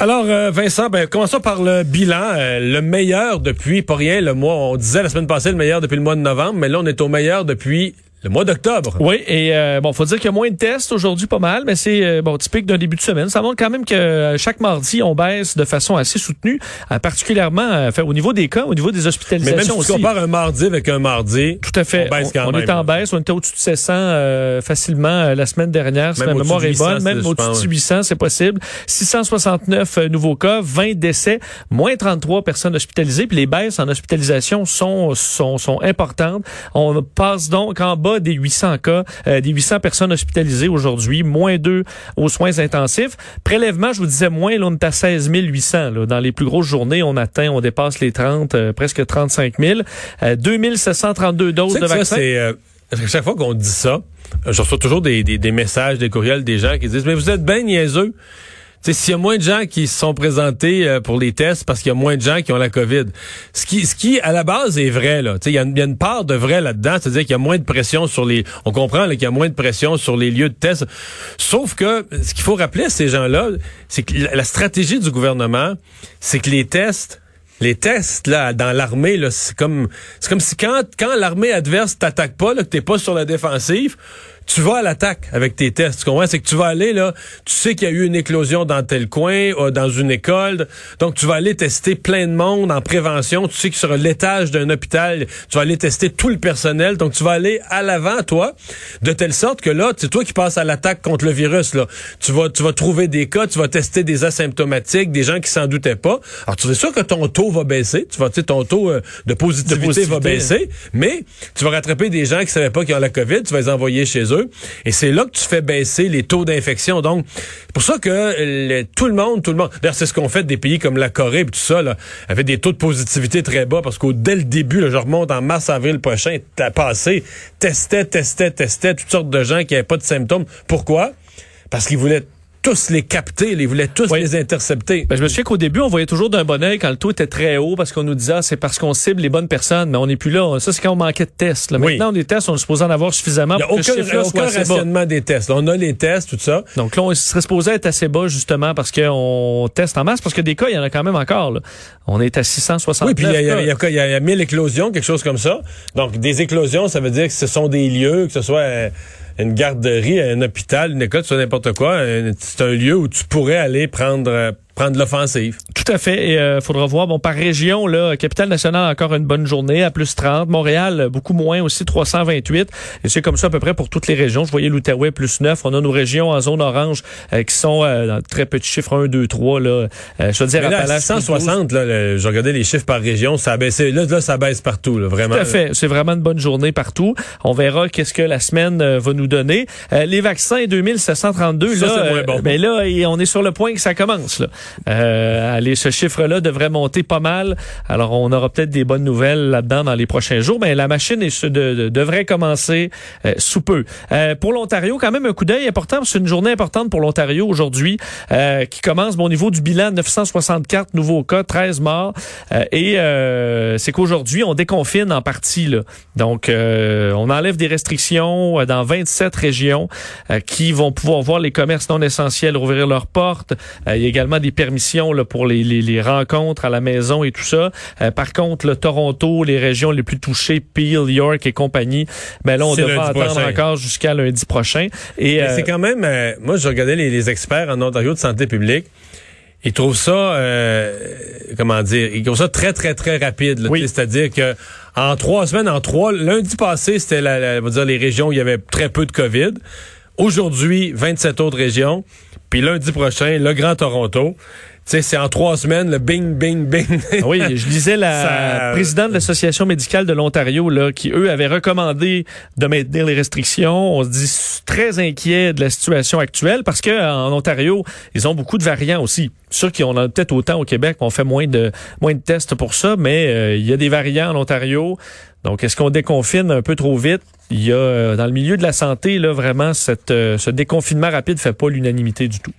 Alors, euh, Vincent, ben, commençons par le bilan. Euh, le meilleur depuis, pas rien, le mois, on disait la semaine passée le meilleur depuis le mois de novembre, mais là, on est au meilleur depuis le mois d'octobre. Oui, et euh, bon, faut dire qu'il y a moins de tests aujourd'hui, pas mal, mais c'est euh, bon typique d'un début de semaine. Ça montre quand même que euh, chaque mardi, on baisse de façon assez soutenue, euh, particulièrement au niveau des cas, au niveau des hospitalisations Mais même si tu compares un mardi avec un mardi, tout à fait, on baisse quand on, même. est en baisse, on était au-dessus de 700 facilement la semaine dernière, si ma mémoire est au-dessus de 800, bonne, même au-dessus de 800, c'est possible. 669 nouveaux cas, 20 décès, moins 33 personnes hospitalisées, puis les baisses en hospitalisation sont sont sont importantes. On passe donc en bas des 800 cas euh, des 800 personnes hospitalisées aujourd'hui, moins 2 aux soins intensifs. Prélèvement, je vous disais moins, là, on est à 16 800. Là. Dans les plus grosses journées, on atteint, on dépasse les 30, euh, presque 35 000. Euh, 2732 doses de ça, vaccins. c'est, euh, chaque fois qu'on dit ça, je reçois toujours des, des, des messages, des courriels des gens qui disent, mais vous êtes bien niaiseux. S'il y a moins de gens qui se sont présentés euh, pour les tests parce qu'il y a moins de gens qui ont la COVID. Ce qui, ce qui à la base, est vrai. là. Il y, a une- part de vrai là-dedans, c'est-à-dire qu'il y a moins de pression sur les... On comprend qu'il y a moins de pression sur les lieux de test. Sauf que ce qu'il faut rappeler à ces gens-là, c'est que la, stratégie du gouvernement, c'est que les tests... Les tests là dans l'armée c'est comme c'est comme si quand quand l'armée adverse t'attaque pas là, que t'es pas sur la défensive, tu vas à l'attaque avec tes tests. Tu comprends? C'est que tu vas aller, là, tu sais qu'il y a eu une éclosion dans tel coin, euh, dans une école. Donc, tu vas aller tester plein de monde en prévention. Tu sais que sur l'étage d'un hôpital, tu vas aller tester tout le personnel. Donc, tu vas aller à l'avant, toi, de telle sorte que là, c'est toi qui passes à l'attaque contre le virus, là. Tu vas, tu vas trouver des cas, tu vas tester des asymptomatiques, des gens qui s'en doutaient pas. Alors, tu es sûr que ton taux va baisser. Tu vas, tu sais, ton taux euh, de positivité, De positivité. va baisser. Mais tu vas rattraper des gens qui savaient pas qu'ils ont la COVID, tu vas les envoyer chez eux. Et c'est là que tu fais baisser les taux d'infection. Donc, c'est pour ça que le- tout le monde, tout le monde, d'ailleurs, c'est ce qu'on fait des pays comme la Corée et tout ça, là, avait des taux de positivité très bas parce qu'au dès le début, là, je remonte en mars, avril prochain, t'as passé, testait, testait, testait toutes sortes de gens qui avaient pas de symptômes. Pourquoi? Parce qu'ils voulaient tous les capter, ils voulaient tous Oui. les intercepter. Ben, je me souviens qu'au début, on voyait toujours d'un bon oeil quand le taux était très haut parce qu'on nous disait ah, c'est parce qu'on cible les bonnes personnes, mais on n'est plus là. Ça, c'est quand on manquait de tests. là. Oui. Maintenant, on des tests, on est supposé en avoir suffisamment Il n'y a pour que ce aucun, bas. rationnement des tests. Là, on a les tests, tout ça. Donc là, on serait supposé être assez bas justement parce qu'on teste en masse, parce que des cas, il y en a quand même encore. là. On est à 669 Oui, puis il y a, il y a- y a quoi? Il y a- il y a 1000 éclosions, quelque chose comme ça. Donc, des éclosions, ça veut dire que ce sont des lieux, que ce soit euh, une garderie, un hôpital, une école, que ce soit n'importe quoi. C'est un lieu où tu pourrais aller prendre, euh, prendre l'offensive. Tout à fait. Et euh, faudra voir. Bon, par région, là, capitale nationale encore une bonne journée à plus 30. Montréal beaucoup moins aussi 328. Et c'est comme ça à peu près pour toutes les régions. Je voyais l'Outaouais plus 9. On a nos régions en zone orange euh, qui sont euh, dans très petits chiffres 1, 2, 3 là. Euh, je veux dire Mais là, 12. 160, là, le- je regardais les chiffres par région, ça a baissé. Là, là ça baisse partout, là, vraiment. Tout à fait. C'est vraiment une bonne journée partout. On verra qu'est-ce que la semaine euh, va nous donner. Les vaccins 2732, Ça, là, bon. ben là, on est sur le point que ça commence. Là. Euh, allez, ce chiffre-là devrait monter pas mal. Alors, on aura peut-être des bonnes nouvelles là-dedans dans les prochains jours. Mais la machine est, de- de- devrait commencer euh, sous peu. Euh, pour l'Ontario, quand même un coup d'œil important. C'est une journée importante pour l'Ontario aujourd'hui, euh, qui commence bon, au niveau du bilan 964 nouveaux cas, 13 morts. Et c'est qu'aujourd'hui, on déconfine en partie. Là. Donc, on enlève des restrictions dans 27 régions qui vont pouvoir voir les commerces non essentiels rouvrir leurs portes. Il y a également des permissions là, pour les, les, les rencontres à la maison et tout ça. Euh, par contre, le Toronto, les régions les plus touchées, Peel, York et compagnie, ben là, on devra attendre prochain. encore jusqu'à lundi prochain. Et euh, c'est quand même, euh, moi, je regardais les, les experts en Ontario de santé publique. Ils trouvent ça, euh, comment dire, ils trouvent ça très, très, très rapide. Oui. C'est-à-dire que en trois semaines, en trois, lundi passé, c'était la, la- on va dire les régions où il y avait très peu de COVID. Aujourd'hui, 27 autres régions. Puis lundi prochain, le Grand Toronto. Sais, c'est en trois semaines, le bing, bing, bing. Oui, je disais la Ça- présidente de l'Association médicale de l'Ontario, là, qui, eux, avaient recommandé de maintenir les restrictions. On se dit très inquiet de la situation actuelle parce que en Ontario, ils ont beaucoup de variants aussi. Sûr qu'on en a peut-être autant au Québec, on fait moins de moins de tests pour ça, mais euh, il y a des variants en Ontario. Donc, est-ce qu'on déconfine un peu trop vite? Il y a, euh, dans le milieu de la santé, là, vraiment, cette, euh, ce déconfinement rapide fait pas l'unanimité du tout.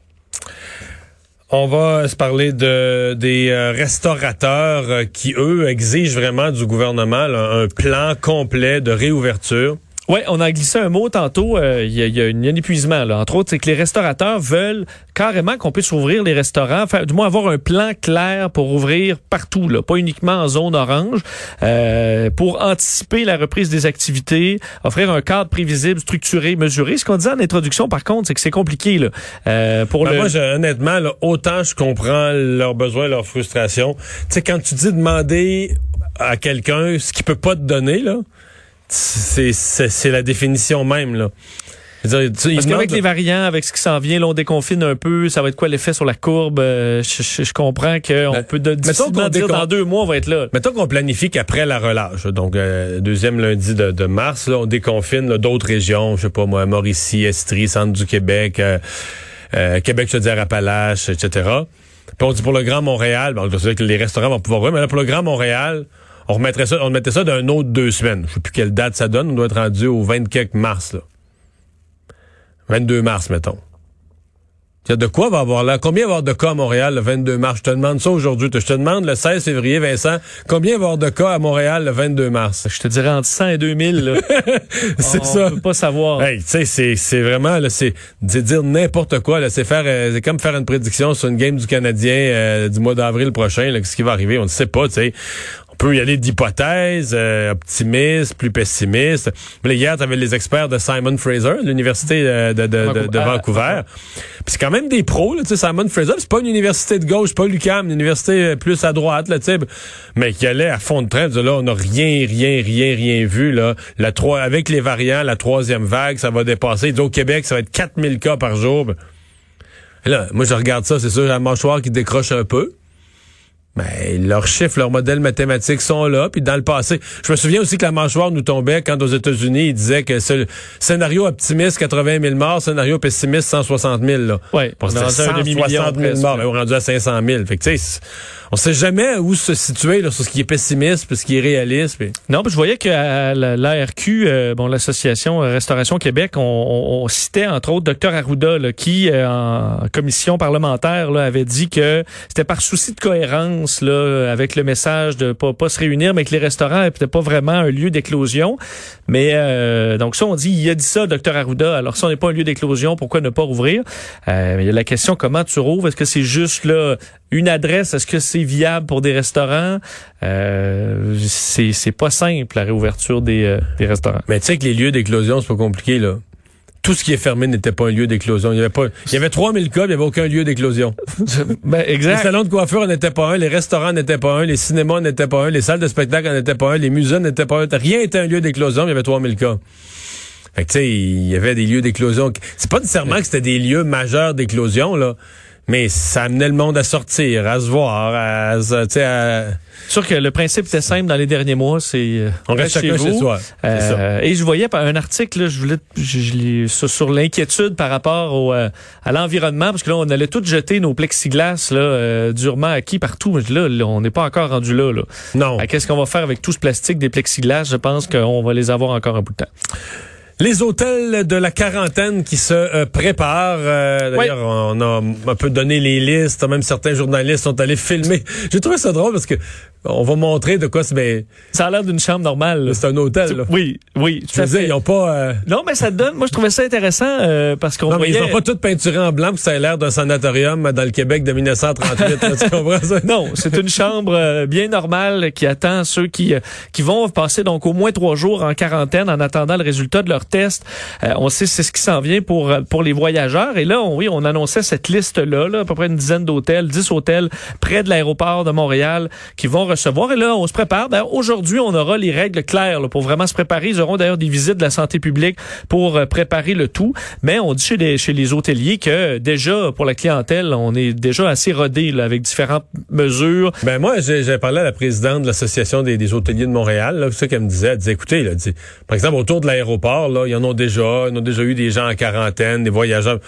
On va se parler de des euh, restaurateurs euh, qui, eux, exigent vraiment du gouvernement un plan complet de réouverture. Ouais, on a glissé un mot tantôt. euh, Il y, a, y a un épuisement. Là. Entre autres, c'est que les restaurateurs veulent carrément qu'on puisse ouvrir les restaurants, faire, du moins avoir un plan clair pour ouvrir partout, là, pas uniquement en zone orange, euh, pour anticiper la reprise des activités, offrir un cadre prévisible, structuré, mesuré. Ce qu'on disait en introduction, par contre, c'est que c'est compliqué là, euh, pour Ben, le. Moi, je- honnêtement, là, autant je comprends leurs besoins, leurs frustrations. Tu sais, quand tu dis demander à quelqu'un ce qu'il peut pas te donner, là, c'est la définition même, là. Je dire, tu- Parce qu'avec les variants, avec ce qui s'en vient, là, on déconfine un peu. Ça va être quoi l'effet sur la courbe? Euh, je, je- je comprends qu'on Ben, peut de, difficilement qu'on dire dans deux mois, on va être là. Mettons qu'on planifie qu'après la relâche, donc euh, deuxième lundi de, de mars, là, on déconfine d'autres régions, je sais pas moi, Mauricie, Estrie, centre du Québec, euh, euh, Québec, Chaudière-Appalaches, etc. Puis on dit pour le Grand Montréal, bon, c'est que les restaurants vont pouvoir ouvrir, mais là, pour le Grand Montréal, on remettrait ça, on remettait ça d'un autre deux semaines. Je sais plus quelle date ça donne, on doit être rendu au 24 mars, là. 22 mars, mettons. Il y a de quoi va avoir là? Combien va avoir de cas à Montréal le 22 mars? Je te demande ça aujourd'hui. Je te demande le 16 février, Vincent, combien va avoir de cas à Montréal le 22 mars? Je te dirais entre 100 et 2000. Là. C'est on ça. peut pas savoir. Hey, tu sais, c'est, c'est vraiment, là, c'est, dire n'importe quoi, là. C'est faire, euh, c'est comme faire une prédiction sur une game du Canadien, euh, du mois d'avril prochain, là, ce qui va arriver. On ne sait pas, tu sais. Peut y aller d'hypothèses, euh, optimistes, plus pessimistes. Mais là, hier, tu avais les experts de Simon Fraser, l'université euh, de, de, de, de Vancouver. Vancouver. Puis c'est quand même des pros, là, tu sais, Simon Fraser, c'est pas une université de gauche, c'est pas l'UQAM, une université euh, plus à droite, là, mais qui allait à fond de train, là, on n'a rien, rien, rien, rien vu, là. La trois, avec les variants, la troisième vague, ça va dépasser. Au Québec, ça va être 4000 cas par jour. Là, moi, je regarde ça, c'est sûr, la mâchoire qui décroche un peu. Mais leurs chiffres, leurs modèles mathématiques sont là. Puis dans le passé, je me souviens aussi que la mâchoire nous tombait quand aux États-Unis, ils disaient que c'est le scénario optimiste, 80 000 morts, scénario pessimiste, 160 000. Là. Ouais, on est rendu à un demi-million 160 000 presque. morts, on est rendu à 500 000. Fait que, tu sais, c'est- on sait jamais où se situer là, sur ce qui est pessimiste puis ce qui est réaliste. puis- Non, puis je voyais qu'à l'ARQ, euh, bon, l'association euh, Restauration Québec, on, on- on citait entre autres Dr Arruda, là, qui euh, en commission parlementaire là, avait dit que c'était par souci de cohérence là, avec le message de pas, pas se réunir, mais que les restaurants n'étaient pas vraiment un lieu d'éclosion. Mais euh, donc ça, on dit, il a dit ça, Dr Arruda. Alors si on n'est pas un lieu d'éclosion, pourquoi ne pas rouvrir? Euh, Il y a la question comment tu rouvres? Est-ce que c'est juste là une adresse? Est-ce que c'est viable pour des restaurants? Euh, C'est c'est pas simple la réouverture des, euh, des restaurants. Mais tu sais que les lieux d'éclosion, c'est pas compliqué. là. Tout ce qui est fermé n'était pas un lieu d'éclosion. Il y avait pas, il y avait 3000 cas, mais il n'y avait aucun lieu d'éclosion. ben, Les exact. salons de coiffure n'étaient pas un, les restaurants n'étaient pas un, les cinémas n'étaient pas un, les salles de spectacle n'étaient pas un, les musées n'étaient pas un. Rien n'était un lieu d'éclosion, mais il y avait 3000 cas. Fait que tu sais, il y avait des lieux d'éclosion. C'est pas nécessairement que c'était des lieux majeurs d'éclosion, là. Mais ça amenait le monde à sortir, à se voir, à, se- tu sais, à- sûr que le principe était simple dans les derniers mois, c'est euh, on reste chacun chez vous. soi. C'est ça. Euh, et je voyais un article, là, je voulais, je, je sur, l'inquiétude par rapport au, euh, à l'environnement, parce que là, on allait tout jeter nos plexiglas là, euh, durement acquis partout. Mais Là, on n'est pas encore rendu là. là. Non. Qu'est-ce qu'on va faire avec tout ce plastique des plexiglas? Je pense qu'on va les avoir encore un bout de temps. Les hôtels de la quarantaine qui se euh, préparent. euh, D'ailleurs, on a un peu donné les listes. Même certains journalistes sont allés filmer. J'ai trouvé ça drôle parce que on va montrer de quoi c'est. Ben, Ça a l'air d'une chambre normale. c'est un hôtel. Là. Oui, oui. Dire, fait. ils ont pas. euh, Non, mais ça te donne. Moi, je trouvais ça intéressant euh, parce qu'on Non, mais voyait. ils ont pas tout peinturé en blanc que ça ait l'air d'un sanatorium dans le Québec de 1938. là, tu comprends ça? Non, c'est une chambre euh, bien normale qui attend ceux qui qui vont passer donc au moins trois jours en quarantaine en attendant le résultat de leur test. Euh, on sait c'est ce qui s'en vient pour pour les voyageurs. Et là, on, oui, on annonçait cette liste là, là, à peu près une dizaine d'hôtels, dix hôtels près de l'aéroport de Montréal qui vont recevoir. Et là, on se prépare. Ben, Aujourd'hui, on aura les règles claires pour vraiment se préparer. Ils auront d'ailleurs des visites de la santé publique pour euh, préparer le tout. Mais on dit chez les, hôteliers que déjà, pour la clientèle, on est déjà assez rodé avec différentes mesures. Ben moi, j'ai parlé à la présidente de l'Association des, hôteliers de Montréal, c'est ça qu'elle me disait. Elle disait, écoutez, dit, par exemple, autour de l'aéroport, là, ils en ont déjà, ils ont déjà eu des gens en quarantaine, des voyageurs.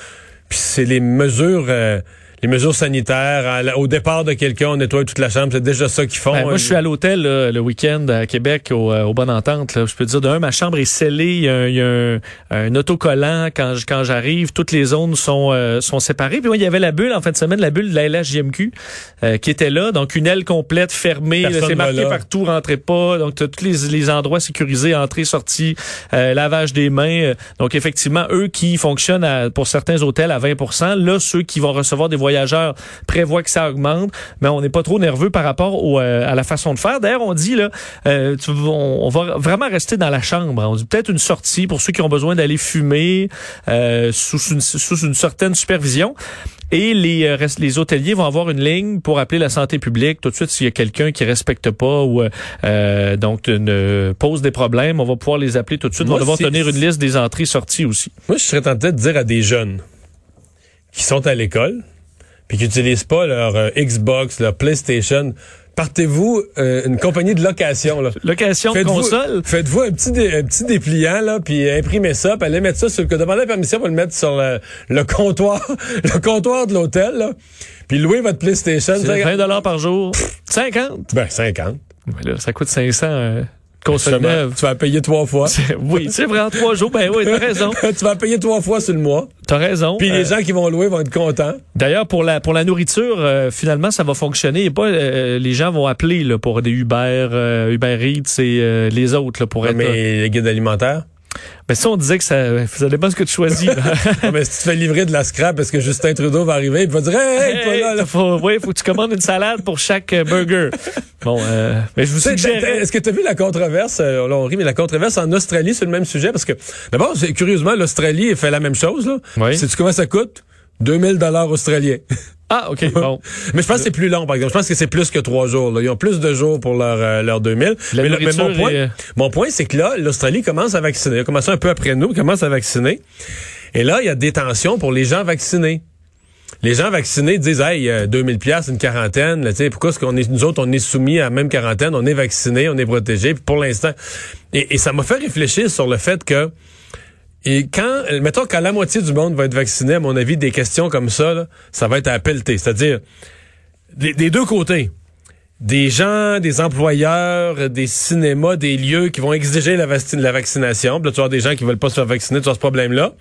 Puis c'est les mesures... euh, les mesures sanitaires, à au départ de quelqu'un, on nettoie toute la chambre, c'est déjà ça qu'ils font. Ben, moi, je suis à l'hôtel là, le week-end à Québec au, euh, au Bonne Entente. Là. Je peux te dire, d'un, ma chambre est scellée. Il y a, un- il y a un, un autocollant quand, je- quand j'arrive. Toutes les zones sont, euh, sont séparées. Puis moi, il y avait la bulle en fin de semaine, la bulle de la LHJMQ euh, qui était là. Donc, une aile complète fermée. Personne C'est marqué là. partout, rentrez pas. Donc, t'as tous les, les endroits sécurisés, entrée, sortie, euh, lavage des mains. Euh, Donc, effectivement, eux qui fonctionnent à- pour certains hôtels à 20% là, ceux qui vont recevoir des voyageurs prévoient que ça augmente, mais on n'est pas trop nerveux par rapport au, euh, à la façon de faire. D'ailleurs, on dit là, euh, tu- on, on va vraiment rester dans la chambre. On dit peut-être une sortie pour ceux qui ont besoin d'aller fumer euh, sous, une, sous une certaine supervision. Et les, hôteliers vont avoir une ligne pour appeler la santé publique tout de suite s'il y a quelqu'un qui respecte pas ou euh, donc ne pose des problèmes. On va pouvoir les appeler tout de suite. On va devoir tenir une liste des entrées sorties aussi. Moi, je serais tenté de dire à des jeunes qui sont à l'école, puis qui n'utilisent pas leur euh, Xbox, leur PlayStation, partez-vous euh, une compagnie de location. Là. Location de Faites-vous- console? Faites-vous un petit, dé- un petit dépliant, là, puis imprimez ça, puis allez mettre ça sur le... Demandez la permission pour le mettre sur le, le comptoir le comptoir de l'hôtel, puis louez votre PlayStation. C'est 20 dollars par jour. 50. Ben, 50. Ouais, là, ça coûte 500 euh, neuve. Tu vas payer trois fois. oui, c'est vrai, en trois jours. Ben oui, t'as raison. tu vas payer trois fois sur le mois. T'as raison. Puis Euh, les gens qui vont louer vont être contents. D'ailleurs, pour la pour la nourriture, euh, finalement, ça va fonctionner. Et pas euh, les gens vont appeler là, pour des Uber, euh, Uber Eats et euh, les autres là, pour être. Mais les guides alimentaires? Ben ça, on disait que ça, ça dépend ce que tu choisis. Non, mais si tu te fais livrer de la scrap parce que Justin Trudeau va arriver, il va dire Hey, hey, toi là, là? faut, ouais, faut que tu commandes une salade pour chaque euh, burger. Bon, euh, mais je vous suggérais. Est-ce que tu as vu la controverse, euh, là on rit, mais la controverse en Australie sur le même sujet? Parce que, d'abord, curieusement, l'Australie fait la même chose. Là. Oui. Sais-tu comment ça coûte? 2000 dollars australiens. Ah, ok, bon. mais je pense que c'est plus long, par exemple. Je pense que c'est plus que trois jours. Là. Ils ont plus de jours pour leur, euh, leur 2000. La mais, le- mais mon point, est, euh, mon point c'est que là, l'Australie commence à vacciner. Elle a commencé un peu après nous, commence à vacciner. Et là, il y a des tensions pour les gens vaccinés. Les gens vaccinés disent, hey, euh, 2000 pièces une quarantaine, là, tu sais, pourquoi est-ce qu'on est, nous autres, on est soumis à la même quarantaine, on est vaccinés, on est protégés, puis pour l'instant. Et, et ça m'a fait réfléchir sur le fait que, et quand, mettons, quand la moitié du monde va être vacciné, à mon avis, des questions comme ça, là, ça va être à pelleter. C'est-à-dire, des, des deux côtés. Des gens, des employeurs, des cinémas, des lieux qui vont exiger la, vac- la vaccination. Puis là, tu vas avoir des gens qui veulent pas se faire vacciner, tu as ce problème-là.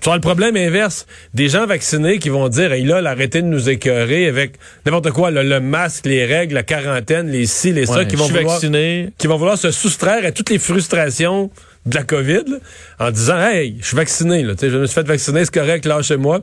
Tu as le problème inverse. Des gens vaccinés qui vont dire, hey, là, arrêtez de nous écœurer avec n'importe quoi, là, le masque, les règles, la quarantaine, les ci, les ça, Ouais, qui vont vouloir vacciné. qui vont vouloir se soustraire à toutes les frustrations de la COVID là, en disant Hey, je suis vacciné, là, tu sais, je me suis fait vacciner, c'est correct, lâchez-moi.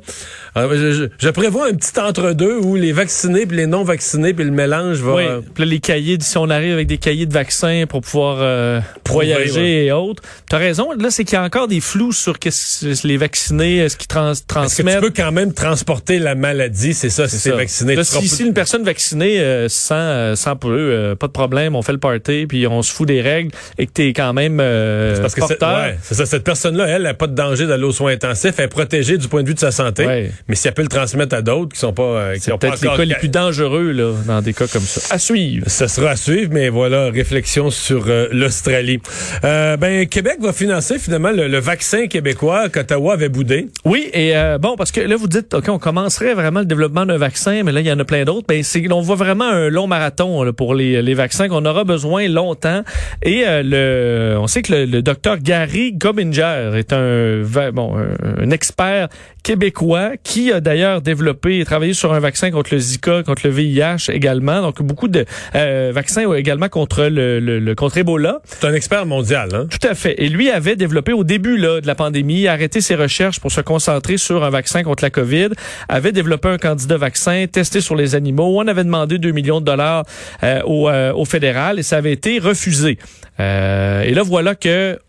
Alors, je, je- je prévois un petit entre-deux où les vaccinés puis les non-vaccinés puis le mélange va. Oui, puis les cahiers, si on arrive avec des cahiers de vaccins pour pouvoir euh, voyager ouais. et autres. T'as raison, là, c'est qu'il y a encore des flous sur qu'est-ce les vaccinés, est-ce qu'ils trans Est-ce que tu transmettent? peux quand même transporter la maladie, c'est ça, si C'est vacciné. Là, si, si une personne vaccinée euh, sans, euh, sans peu, euh, pas de problème, on fait le party, puis on se fout des règles, et que t'es quand même euh, parce que porteur. ouais, ça, cette personne-là, elle, n'a pas de danger d'aller aux soins intensifs, elle est protégée du point de vue de sa santé. Ouais. Mais si elle peut le transmettre à d'autres qui sont pas, euh, qui C'est ont pas peut-être les encore cas les plus dangereux là, dans des cas comme ça. À suivre. Ce sera à suivre, mais voilà, réflexion sur euh, l'Australie. Euh, ben, Québec va financer finalement le, le vaccin québécois qu'Ottawa avait boudé. Oui, et euh, bon, parce que là, vous dites, OK, on commencerait vraiment le développement d'un vaccin, mais là, il y en a plein d'autres. Ben, c'est, on voit vraiment un long marathon là, pour les, les vaccins qu'on aura besoin longtemps. Et euh, le, on sait que le, le docteur Gary Gobinger est un, bon, un, un expert québécois qui a d'ailleurs développé et travaillé sur un vaccin contre le Zika, contre le VIH également. Donc, beaucoup de euh, vaccins également contre le, le, le- contre Ebola. C'est un expert mondial, hein? Tout à fait. Et lui avait développé au début là, de la pandémie, arrêté ses recherches pour se concentrer sur un vaccin contre la COVID, avait développé un candidat vaccin testé sur les animaux. On avait demandé 2 millions de dollars euh, au, euh, au fédéral et ça avait été refusé. Euh, et là, voilà que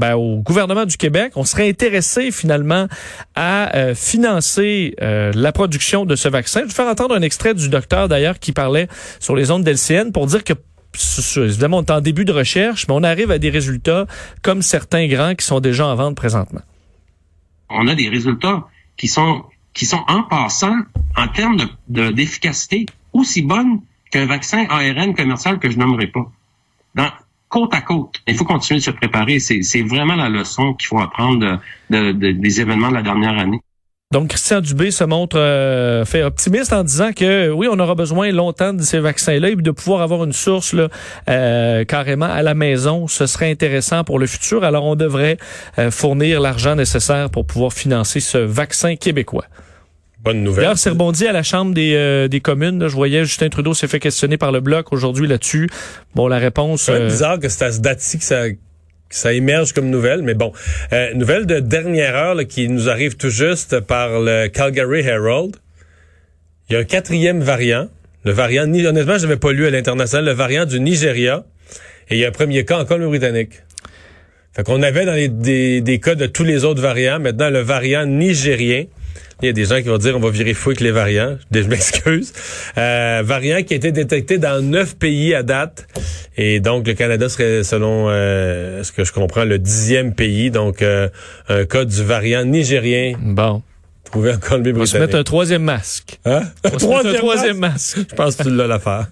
ben, au gouvernement du Québec, on serait intéressé finalement à euh, financer euh, la production de ce vaccin. Je vais faire entendre un extrait du docteur d'ailleurs qui parlait sur les ondes d'LCN pour dire que évidemment, on est en début de recherche, mais on arrive à des résultats comme certains grands qui sont déjà en vente présentement. On a des résultats qui sont qui sont en passant en termes de d'efficacité aussi bonnes qu'un vaccin ARN commercial que je nommerai pas. Côte à côte. Il faut continuer de se préparer. C'est vraiment la leçon qu'il faut apprendre de, de, des événements de la dernière année. Donc, Christian Dubé se montre euh, fait optimiste en disant que oui, on aura besoin longtemps de ces vaccins-là et de pouvoir avoir une source là, euh, carrément à la maison, ce serait intéressant pour le futur. Alors, on devrait euh, fournir l'argent nécessaire pour pouvoir financer ce vaccin québécois. Bonne nouvelle. D'ailleurs, c'est rebondi à la Chambre des, euh, des communes. Je voyais Justin Trudeau s'est fait questionner par le Bloc aujourd'hui là-dessus. Bon, la réponse... C'est bizarre que c'est à ce date-ci que ça ça émerge comme nouvelle, mais bon. Euh, nouvelle de dernière heure là, qui nous arrive tout juste par le Calgary Herald. Il y a un quatrième variant. Le variant, honnêtement, je n'avais pas lu à l'international, le variant du Nigeria. Et il y a un premier cas en Colombie-Britannique. Fait qu'on avait dans les, des, des cas de tous les autres variants. Maintenant, le variant nigérien. Il y a des gens qui vont dire on va virer fou avec les variants. Je m'excuse. Euh, variant qui a été détecté dans neuf pays à date. Et donc, le Canada serait, selon euh, ce que je comprends, le dixième pays. Donc, euh, un cas du variant nigérien. Bon. Trouvé en Colombie-Britannique. On va se mettre un troisième masque. Hein? On se mettre un troisième masque? Je pense que tu l'as l'affaire.